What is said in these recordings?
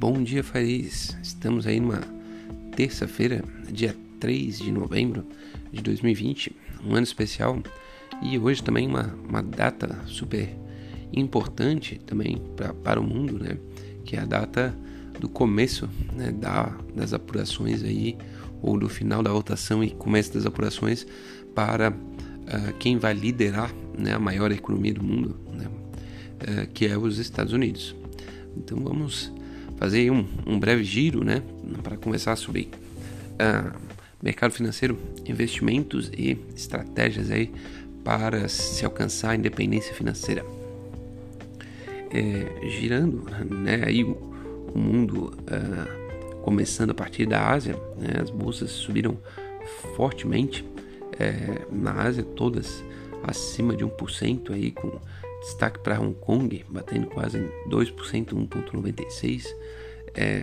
Bom dia, Fariz. Estamos aí numa terça-feira, dia 3 de novembro de 2020, um ano especial e hoje também uma, uma data super importante também pra, para o mundo, né? Que é a data do começo né, da, das apurações aí, ou do final da votação e começo das apurações para uh, quem vai liderar né, a maior economia do mundo, né, uh, que é os Estados Unidos. Então vamos fazer um, um breve giro né, para conversar sobre uh, mercado financeiro, investimentos e estratégias aí para se alcançar a independência financeira. É, girando né, aí o, o mundo uh, começando a partir da Ásia, né, as bolsas subiram fortemente é, na Ásia, todas acima de 1%, aí, com destaque para Hong Kong, batendo quase 2%, 1,96%. É,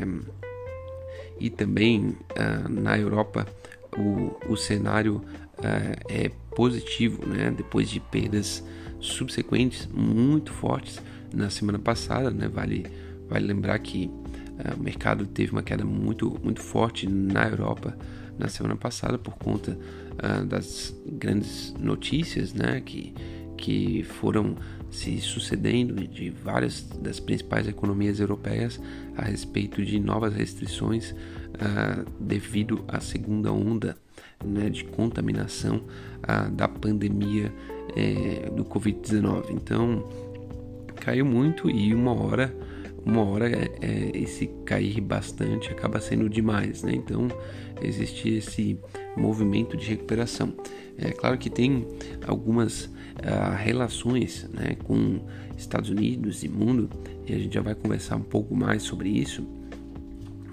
e também uh, na Europa o, o cenário uh, é positivo, né? depois de perdas subsequentes muito fortes na semana passada. Né? Vale, vale lembrar que uh, o mercado teve uma queda muito, muito forte na Europa na semana passada por conta das grandes notícias né? que, que foram se sucedendo de várias das principais economias europeias a respeito de novas restrições uh, devido à segunda onda né, de contaminação uh, da pandemia uh, do Covid-19. Então caiu muito e uma hora uma hora é, esse cair bastante acaba sendo demais, né? Então existe esse movimento de recuperação. É claro que tem algumas relações né, com Estados Unidos e mundo e a gente já vai conversar um pouco mais sobre isso.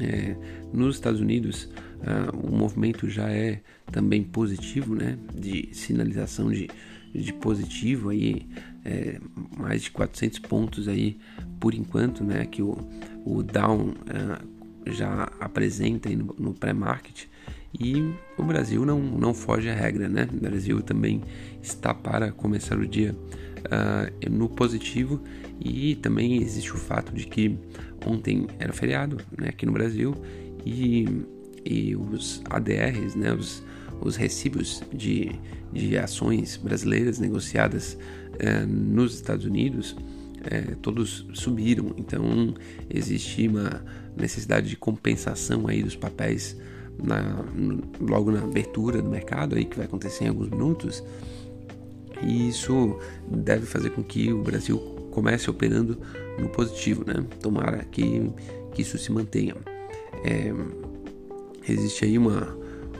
É, nos Estados Unidos uh, o movimento já é também positivo, né? De sinalização de, de positivo aí, é, mais de 400 pontos aí por enquanto, né? Que o, o Down uh, já apresenta no, no pré-market e o Brasil não, não foge à regra, né? O Brasil também está para começar o dia uh, no positivo. E também existe o fato de que ontem era feriado né, aqui no Brasil. E, e os ADRs, né, os, os recibos de, de ações brasileiras negociadas uh, nos Estados Unidos é, todos subiram, então existe uma necessidade de compensação aí dos papéis na, logo na abertura do mercado aí que vai acontecer em alguns minutos e isso deve fazer com que o Brasil comece operando no positivo, né? Tomara que, que isso se mantenha. É, existe aí uma,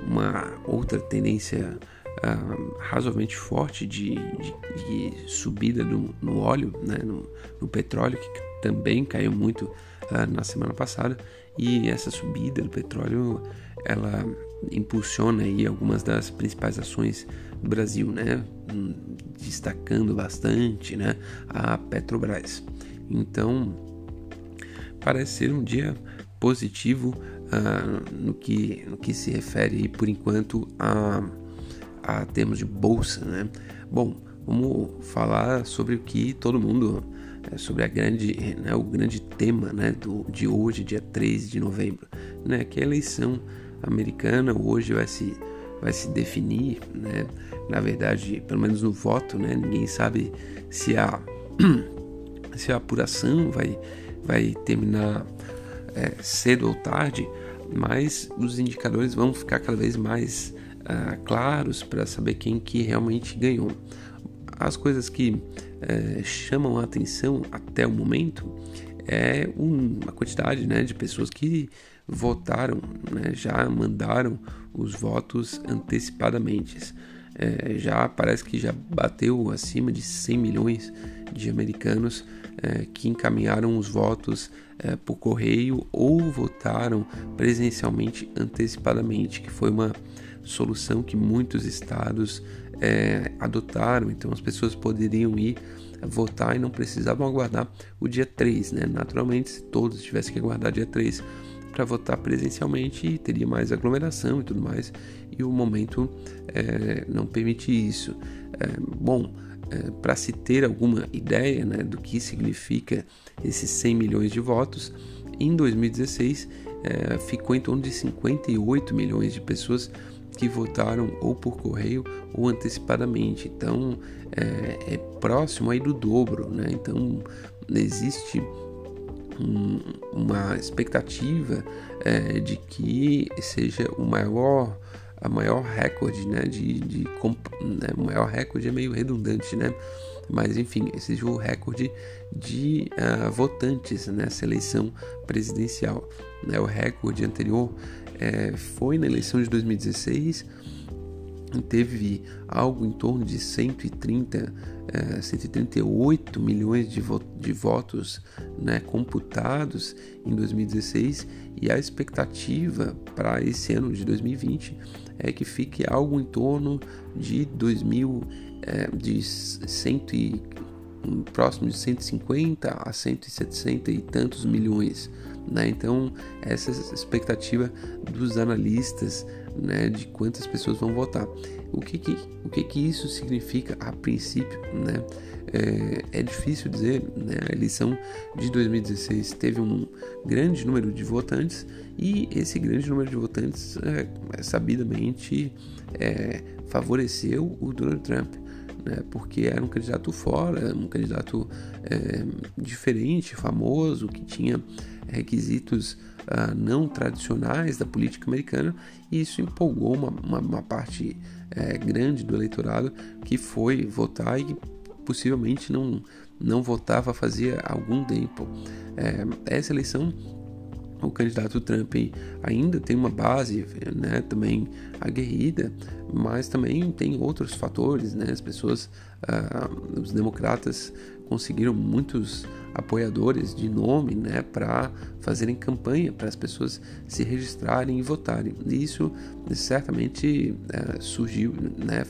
uma outra tendência uh, razoavelmente forte de, de, de subida do, no óleo, né, no, no, petróleo, que também caiu muito uh, na semana passada. E essa subida do petróleo, ela impulsiona aí algumas das principais ações do Brasil, né, destacando bastante, né, a Petrobras. Então, parece ser um dia positivo uh, no, que, no que se refere, aí, por enquanto, a a termos de bolsa, né? Bom, vamos falar sobre o que todo mundo, é, sobre a grande, né, o grande tema, né, do, de hoje, dia 3 de novembro, né, que é a eleição americana hoje vai se vai se definir, né? Na verdade, pelo menos no voto, né? Ninguém sabe se a se a apuração vai vai terminar é, cedo ou tarde, mas os indicadores vão ficar cada vez mais uh, claros para saber quem que realmente ganhou. As coisas que uh, chamam a atenção até o momento é uma quantidade né, de pessoas que votaram, né, já mandaram os votos antecipadamente. É, já parece que já bateu acima de 100 milhões de americanos é, que encaminharam os votos é, por correio ou votaram presencialmente antecipadamente, que foi uma solução que muitos estados é, adotaram, então as pessoas poderiam ir votar e não precisavam aguardar o dia 3, né? Naturalmente, se todos tivessem que aguardar dia 3 para votar presencialmente, teria mais aglomeração e tudo mais, e o momento é, não permite isso. É, bom, é, para se ter alguma ideia né, do que significa esses 100 milhões de votos, Em 2016, é, ficou em torno de 58 milhões de pessoas que votaram ou por correio ou antecipadamente. Então é, é próximo aí do dobro, né? Então existe um, uma expectativa é, de que seja o maior a maior recorde, né, de, de né, o maior recorde é meio redundante, né, mas enfim, seja o recorde de uh, votantes nessa eleição presidencial. Né, o recorde anterior é, foi na eleição de 2016, teve algo em torno de 130, é, 138 milhões de, vo de votos né, computados em 2016 e a expectativa para esse ano de 2020 é que fique algo em torno de 2000 é, de 100 e, próximo de 150 a 170 e tantos milhões né? Então, essa expectativa dos analistas né, de quantas pessoas vão votar. O que, que, o que, que isso significa a princípio? Né? É, é difícil dizer, né? a eleição de 2016 teve um grande número de votantes e esse grande número de votantes, é, sabidamente, é, favoreceu o Donald Trump né, porque era um candidato fora, um candidato é, diferente, famoso, que tinha requisitos uh, não tradicionais da política americana, e isso empolgou uma, uma, uma parte é, grande do eleitorado que foi votar e possivelmente não, não votava fazia algum tempo. É, essa eleição o candidato Trump ainda tem uma base né, também aguerrida, mas também tem outros fatores, né? As pessoas, uh, os democratas conseguiram muitos apoiadores de nome, né, para fazerem campanha para as pessoas se registrarem e votarem. E isso certamente uh, surgiu, né,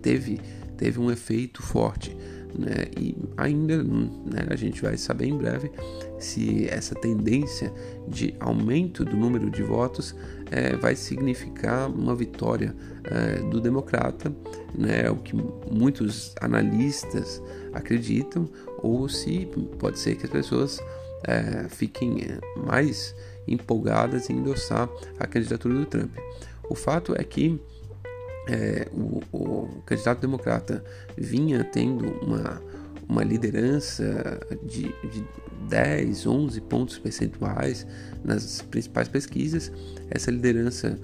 teve teve um efeito forte né? E ainda né, a gente vai saber em breve se essa tendência de aumento do número de votos é, vai significar uma vitória é, do democrata, né, o que muitos analistas acreditam, ou se pode ser que as pessoas é, fiquem é, mais empolgadas em endossar a candidatura do Trump. O fato é que é, o, o, candidato democrata vinha tendo uma, uma liderança de, de 10, 11 pontos percentuais nas principais pesquisas. Essa liderança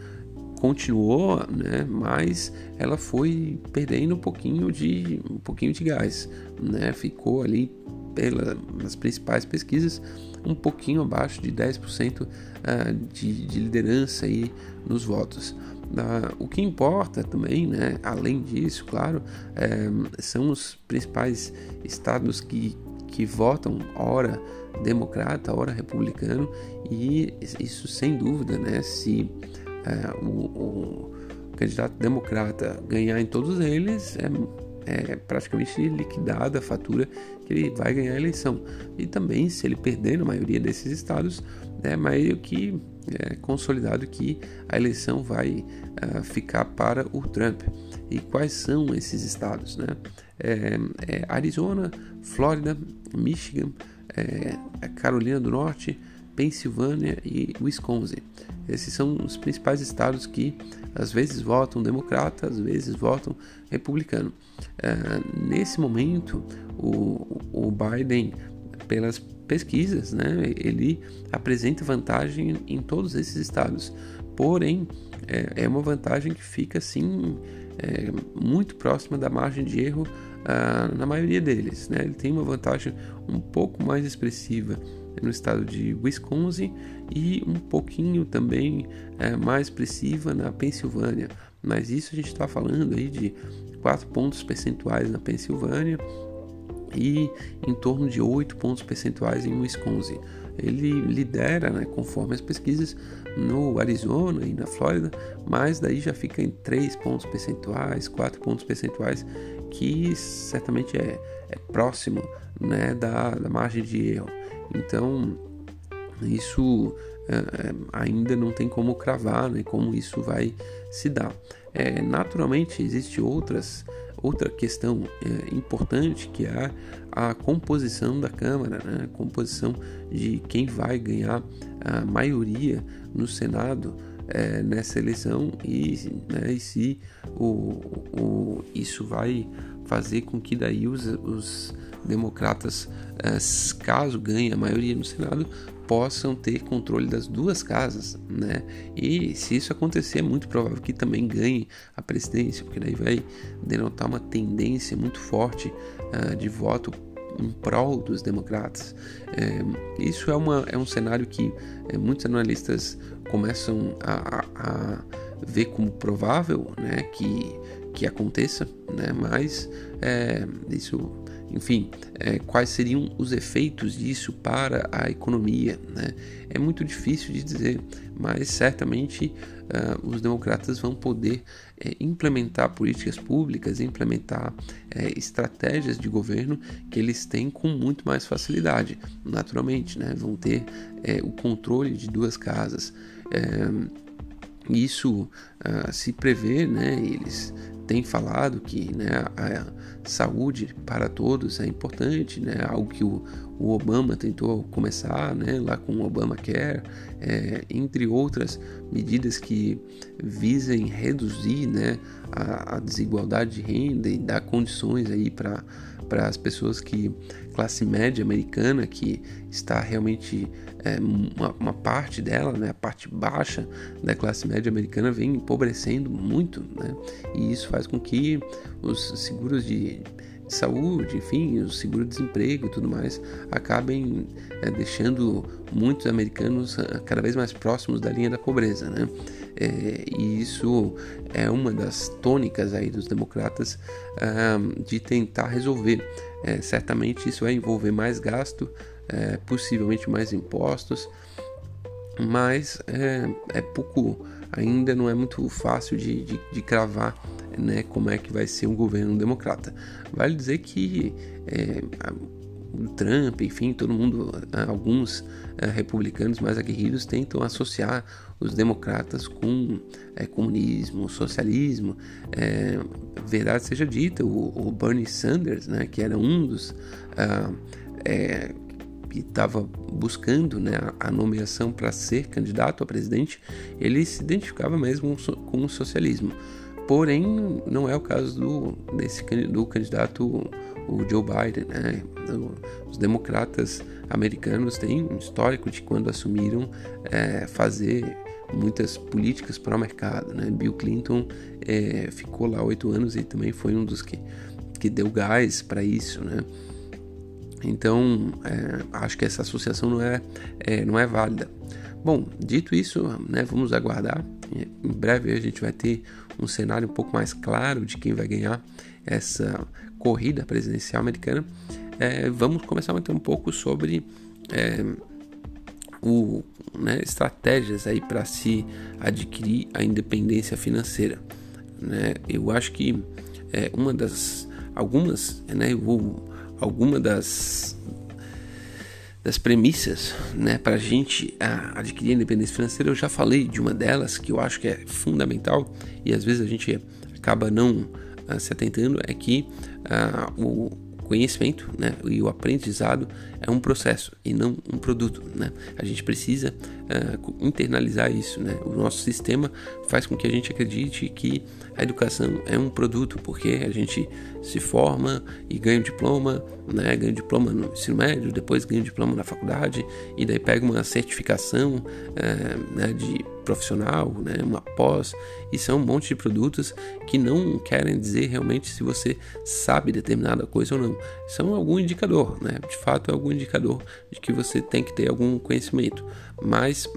continuou, né, mas ela foi perdendo um pouquinho de um pouquinho de gás, né? Ficou ali pela, nas principais pesquisas um pouquinho abaixo de 10% uh, ah, de, de liderança aí nos votos. Uh, o que importa também, né, além disso, claro, é, são os principais estados que, que votam, ora democrata, ora republicano, e isso sem dúvida, né, se é, o, o, candidato democrata ganhar em todos eles, é, é praticamente liquidada a fatura que ele vai ganhar a eleição. E também, se ele perder na maioria desses estados, é meio que é, consolidado que a eleição vai uh, ficar para o Trump. E quais são esses estados? Né? É, é Arizona, Flórida, Michigan, é, Carolina do Norte, Pensilvânia e Wisconsin. Esses são os principais estados que às vezes votam democrata, às vezes votam republicano. É, nesse momento, o, o Biden, pelas pesquisas, né, ele apresenta vantagem em todos esses estados. Porém, é, é uma vantagem que fica assim é, muito próxima da margem de erro ah, na maioria deles. Né? Ele tem uma vantagem um pouco mais expressiva no estado de Wisconsin e um pouquinho também é, mais expressiva na Pensilvânia. Mas isso a gente está falando aí de 4 pontos percentuais na Pensilvânia e em torno de 8 pontos percentuais em Wisconsin. Ele lidera, né, conforme as pesquisas, no Arizona e na Flórida, mas daí já fica em 3 pontos percentuais, 4 pontos percentuais, que certamente é, é próximo né, da, da margem de erro. Então, isso é, ainda não tem como cravar né, como isso vai se dar. É, naturalmente, existem outras outra questão é, importante que é a composição da Câmara, né? a composição de quem vai ganhar a maioria no Senado é, nessa eleição e, né, e se o, o, isso vai fazer com que daí os, os democratas, é, caso ganhem a maioria no Senado, possam ter controle das duas casas, né? E se isso acontecer, é muito provável que também ganhe a presidência, porque daí vai denotar uma tendência muito forte uh, de voto em prol dos democratas. É, isso é, uma, é um cenário que é, muitos analistas começam a, a, a, ver como provável né, que, que aconteça, né, mas é, isso enfim, é, quais seriam os efeitos disso para a economia? Né? É muito difícil de dizer, mas certamente uh, os democratas vão poder é, implementar políticas públicas, implementar é, estratégias de governo que eles têm com muito mais facilidade, naturalmente, né? vão ter é, o controle de duas casas. É, isso uh, se prevê, né? Eles têm falado que né, a saúde para todos é importante, né? Algo que o, o Obama tentou começar, né? Lá com o Obamacare, é, entre outras medidas que visem reduzir, né? A, a desigualdade de renda e dar condições aí para para as pessoas que classe média americana que está realmente é, uma, uma, parte dela, né, a parte baixa da classe média americana vem empobrecendo muito, né, e isso faz com que os seguros de, de saúde, enfim, o seguro-desemprego e tudo mais acabem é, deixando muitos americanos ah, cada vez mais próximos da linha da pobreza, né? É, e isso é uma das tônicas aí dos democratas de tentar resolver. É, certamente isso vai envolver mais gasto, é, possivelmente mais impostos, mas é, é, pouco, ainda não é muito fácil de, de, de cravar né, como é que vai ser um governo democrata. Vale dizer que é, o Trump, enfim, todo mundo, alguns é, republicanos mais aguerridos tentam associar os democratas com é, comunismo, socialismo. É, verdade seja dita, o, o, Bernie Sanders, né, que era um dos ah, que estava buscando né, a nomeação para ser candidato a presidente, ele se identificava mesmo com o socialismo. Porém, não é o caso do, desse, do candidato o Joe Biden. Né? Os democratas americanos têm um histórico de quando assumiram é, fazer muitas políticas para o mercado. Né? Bill Clinton é, ficou lá oito anos e também foi um dos que, que deu gás para isso. Né? Então, é, acho que essa associação não é, é, não é válida. Bom, dito isso, né, vamos aguardar. Em breve a gente vai ter um cenário um pouco mais claro de quem vai ganhar essa corrida presidencial americana. É, vamos começar bater um pouco sobre é, o, né, estratégias aí para se adquirir a independência financeira. Né? Eu acho que é, uma das algumas, né, eu, alguma das das premissas né, para a gente adquirir a independência financeira, eu já falei de uma delas que eu acho que é fundamental e às vezes a gente acaba não se atentando, é que uh, o conhecimento né, e o aprendizado é um processo e não um produto. Né? A gente precisa uh, internalizar isso. Né? O nosso sistema faz com que a gente acredite que a educação é um produto, porque a gente se forma e ganha um diploma, né? ganha um diploma no ensino médio, depois ganha um diploma na faculdade e daí pega uma certificação uh, né, de profissional, né, uma pós, e são um monte de produtos que não querem dizer realmente se você sabe determinada coisa ou não. São algum indicador, né? De fato, é algum indicador de que você tem que ter algum conhecimento, mas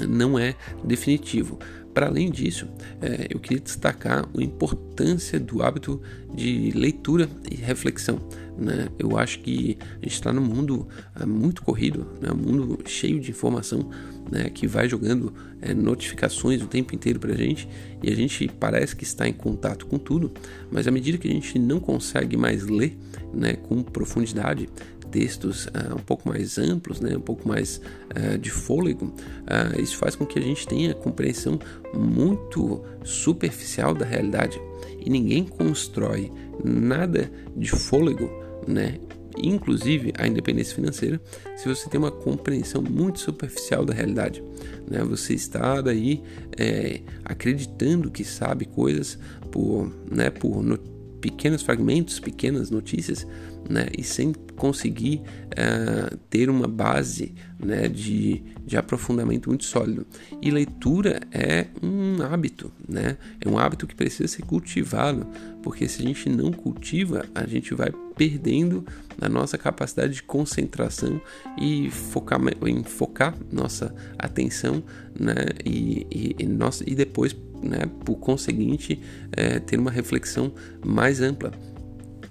não é definitivo. Para além disso, é, eu queria destacar a importância do hábito de leitura e reflexão. Né? Eu acho que a gente está num mundo é, muito corrido, né? um mundo cheio de informação né? que vai jogando é, notificações o tempo inteiro para a gente e a gente parece que está em contato com tudo, mas à medida que a gente não consegue mais ler né, com profundidade, textos uh, um pouco mais amplos, né, um pouco mais uh, de fôlego, uh, isso faz com que a gente tenha compreensão muito superficial da realidade. E ninguém constrói nada de fôlego, né, inclusive a independência financeira, se você tem uma compreensão muito superficial da realidade. Né? Você está daí é, acreditando que sabe coisas por, né, por pequenos fragmentos, pequenas notícias, né, e sem conseguir uh, ter uma base né, de, de aprofundamento muito sólido. E leitura é um hábito, né? é um hábito que precisa ser cultivado, porque se a gente não cultiva, a gente vai perdendo a nossa capacidade de concentração e focar, em focar nossa atenção né, e, e, e, nossa, e depois né, por conseguinte, é, ter uma reflexão mais ampla.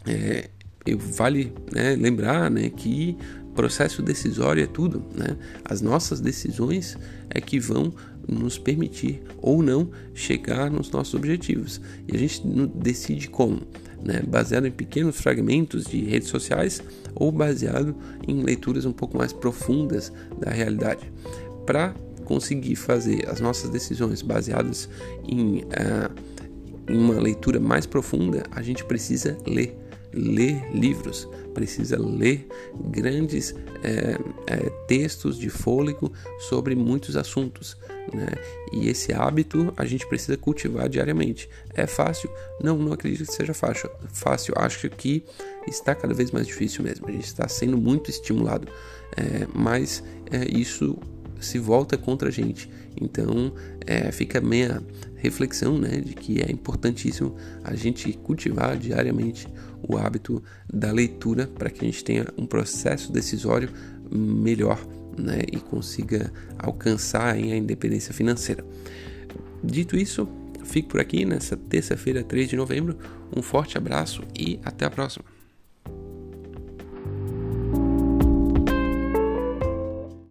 É, vale né, lembrar né, que processo decisório é tudo. Né? As nossas decisões é que vão nos permitir ou não chegar nos nossos objetivos. E a gente decide como, né? baseado em pequenos fragmentos de redes sociais ou baseado em leituras um pouco mais profundas da realidade. Para conseguir fazer as nossas decisões baseadas em, uh, uma leitura mais profunda, a gente precisa ler ler livros, precisa ler grandes é, é, textos de fôlego sobre muitos assuntos. Né? E esse hábito a gente precisa cultivar diariamente. É fácil? Não, não acredito que seja fácil. Fácil, acho que está cada vez mais difícil mesmo. A gente está sendo muito estimulado, é, mas isso se volta contra a gente. Então é, fica meia reflexão né, de que é importantíssimo a gente cultivar diariamente o hábito da leitura para que a gente tenha um processo decisório melhor né, e consiga alcançar a independência financeira. Dito isso, fico por aqui nessa terça-feira, 3 de novembro. Um forte abraço e até a próxima.